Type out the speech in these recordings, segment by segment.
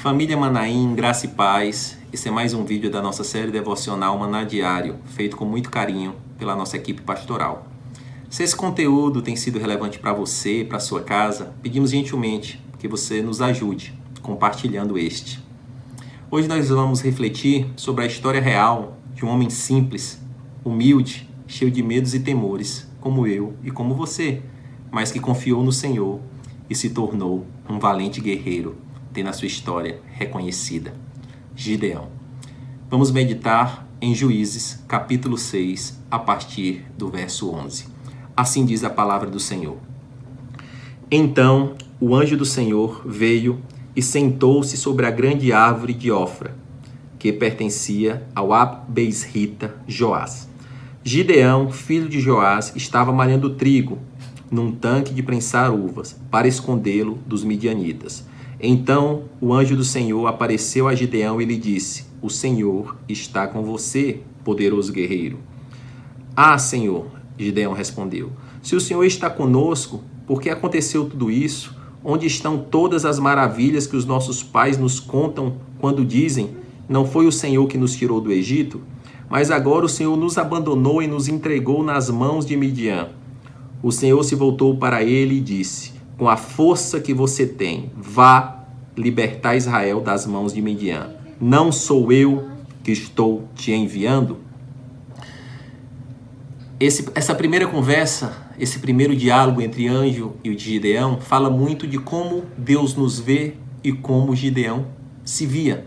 Família Manaim, graça e paz. Esse é mais um vídeo da nossa série devocional Maná Diário, feito com muito carinho pela nossa equipe pastoral. Se esse conteúdo tem sido relevante para você, para sua casa, pedimos gentilmente que você nos ajude compartilhando este. Hoje nós vamos refletir sobre a história real de um homem simples, humilde, cheio de medos e temores, como eu e como você, mas que confiou no Senhor e se tornou um valente guerreiro tendo a sua história reconhecida. Gideão. Vamos meditar em Juízes, capítulo 6, a partir do verso 11. Assim diz a palavra do Senhor. Então o anjo do Senhor veio e sentou-se sobre a grande árvore de Ofra, que pertencia ao Abesrita Joás. Gideão, filho de Joás, estava malhando trigo num tanque de prensar uvas, para escondê-lo dos midianitas. Então o anjo do Senhor apareceu a Gideão e lhe disse: O Senhor está com você, poderoso guerreiro. Ah, Senhor, Gideão respondeu: Se o Senhor está conosco, por que aconteceu tudo isso? Onde estão todas as maravilhas que os nossos pais nos contam quando dizem: Não foi o Senhor que nos tirou do Egito? Mas agora o Senhor nos abandonou e nos entregou nas mãos de Midian. O Senhor se voltou para ele e disse: com a força que você tem, vá libertar Israel das mãos de Midian. Não sou eu que estou te enviando? Esse, essa primeira conversa, esse primeiro diálogo entre anjo e o Gideão, fala muito de como Deus nos vê e como Gideão se via.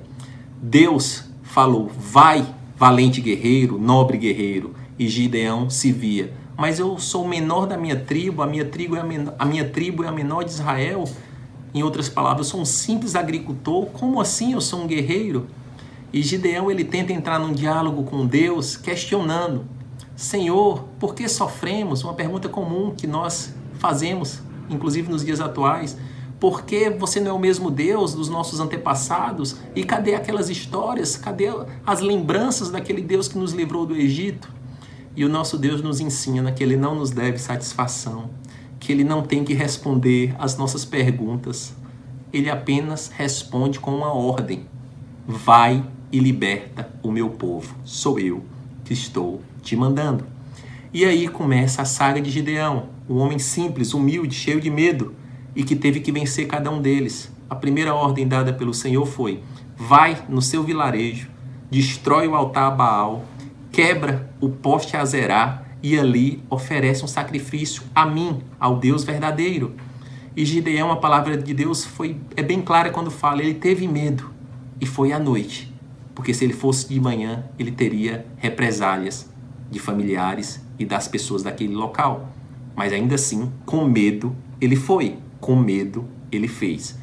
Deus falou: vai, valente guerreiro, nobre guerreiro, e Gideão se via mas eu sou o menor da minha tribo, a minha tribo é a, menor, a minha tribo é a menor de Israel. Em outras palavras, eu sou um simples agricultor. Como assim eu sou um guerreiro? E Gideão ele tenta entrar num diálogo com Deus, questionando: Senhor, por que sofremos? Uma pergunta comum que nós fazemos, inclusive nos dias atuais. Por que você não é o mesmo Deus dos nossos antepassados? E cadê aquelas histórias? Cadê as lembranças daquele Deus que nos livrou do Egito? E o nosso Deus nos ensina que Ele não nos deve satisfação, que Ele não tem que responder às nossas perguntas. Ele apenas responde com uma ordem: Vai e liberta o meu povo. Sou eu que estou te mandando. E aí começa a saga de Gideão, um homem simples, humilde, cheio de medo e que teve que vencer cada um deles. A primeira ordem dada pelo Senhor foi: Vai no seu vilarejo, destrói o altar a Baal quebra o poste a Zerá e ali oferece um sacrifício a mim, ao Deus verdadeiro. E Gideão, a palavra de Deus foi é bem clara quando fala, ele teve medo e foi à noite, porque se ele fosse de manhã, ele teria represálias de familiares e das pessoas daquele local. Mas ainda assim, com medo, ele foi, com medo, ele fez.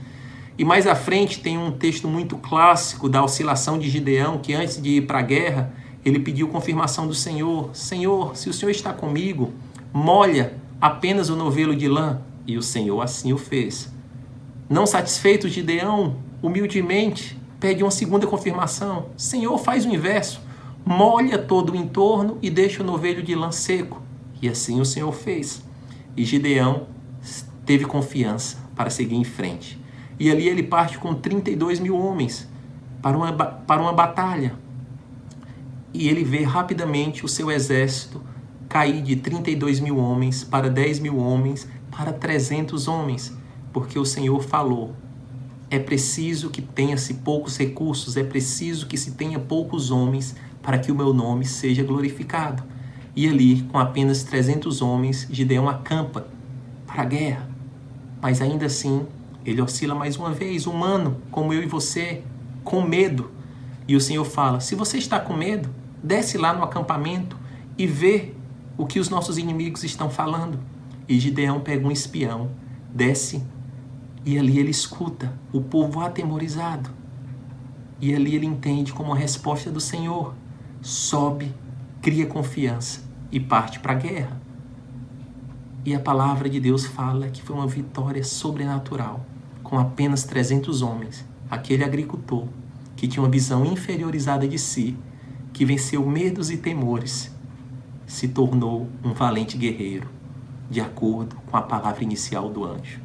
E mais à frente tem um texto muito clássico da oscilação de Gideão, que antes de ir para a guerra, ele pediu confirmação do Senhor: Senhor, se o Senhor está comigo, molha apenas o novelo de lã. E o Senhor assim o fez. Não satisfeito, Gideão, humildemente, pede uma segunda confirmação: Senhor, faz o inverso. Molha todo o entorno e deixa o novelo de lã seco. E assim o Senhor fez. E Gideão teve confiança para seguir em frente. E ali ele parte com 32 mil homens para uma, para uma batalha, e ele vê rapidamente o seu exército cair de 32 mil homens para 10 mil homens para 300 homens, porque o Senhor falou. É preciso que tenha-se poucos recursos, é preciso que se tenha poucos homens para que o meu nome seja glorificado. E ali, com apenas 300 homens, Gideão acampa para a guerra. Mas ainda assim, ele oscila mais uma vez, humano, como eu e você, com medo. E o Senhor fala: se você está com medo, desce lá no acampamento e vê o que os nossos inimigos estão falando. E Gideão pega um espião, desce e ali ele escuta o povo atemorizado. E ali ele entende como a resposta do Senhor. Sobe, cria confiança e parte para a guerra. E a palavra de Deus fala que foi uma vitória sobrenatural, com apenas 300 homens. Aquele agricultor que tinha uma visão inferiorizada de si, que venceu medos e temores, se tornou um valente guerreiro, de acordo com a palavra inicial do anjo.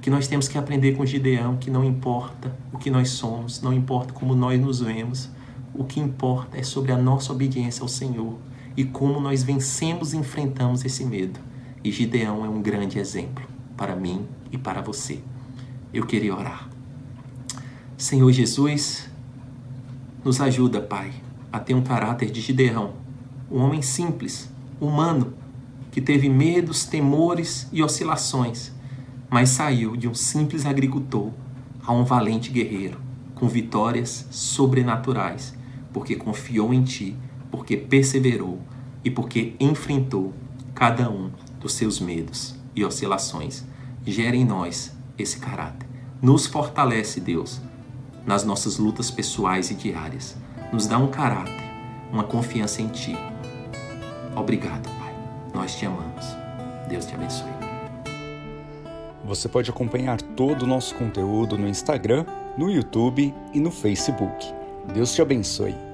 que nós temos que aprender com Gideão que não importa o que nós somos, não importa como nós nos vemos, o que importa é sobre a nossa obediência ao Senhor e como nós vencemos e enfrentamos esse medo. E Gideão é um grande exemplo para mim e para você. Eu queria orar. Senhor Jesus, nos ajuda, Pai, a ter um caráter de Gideão, um homem simples, humano, que teve medos, temores e oscilações, mas saiu de um simples agricultor a um valente guerreiro, com vitórias sobrenaturais, porque confiou em Ti, porque perseverou e porque enfrentou cada um dos seus medos e oscilações. Gera em nós esse caráter. Nos fortalece, Deus, nas nossas lutas pessoais e diárias. Nos dá um caráter, uma confiança em Ti. Obrigado, Pai. Nós te amamos. Deus te abençoe. Você pode acompanhar todo o nosso conteúdo no Instagram, no YouTube e no Facebook. Deus te abençoe.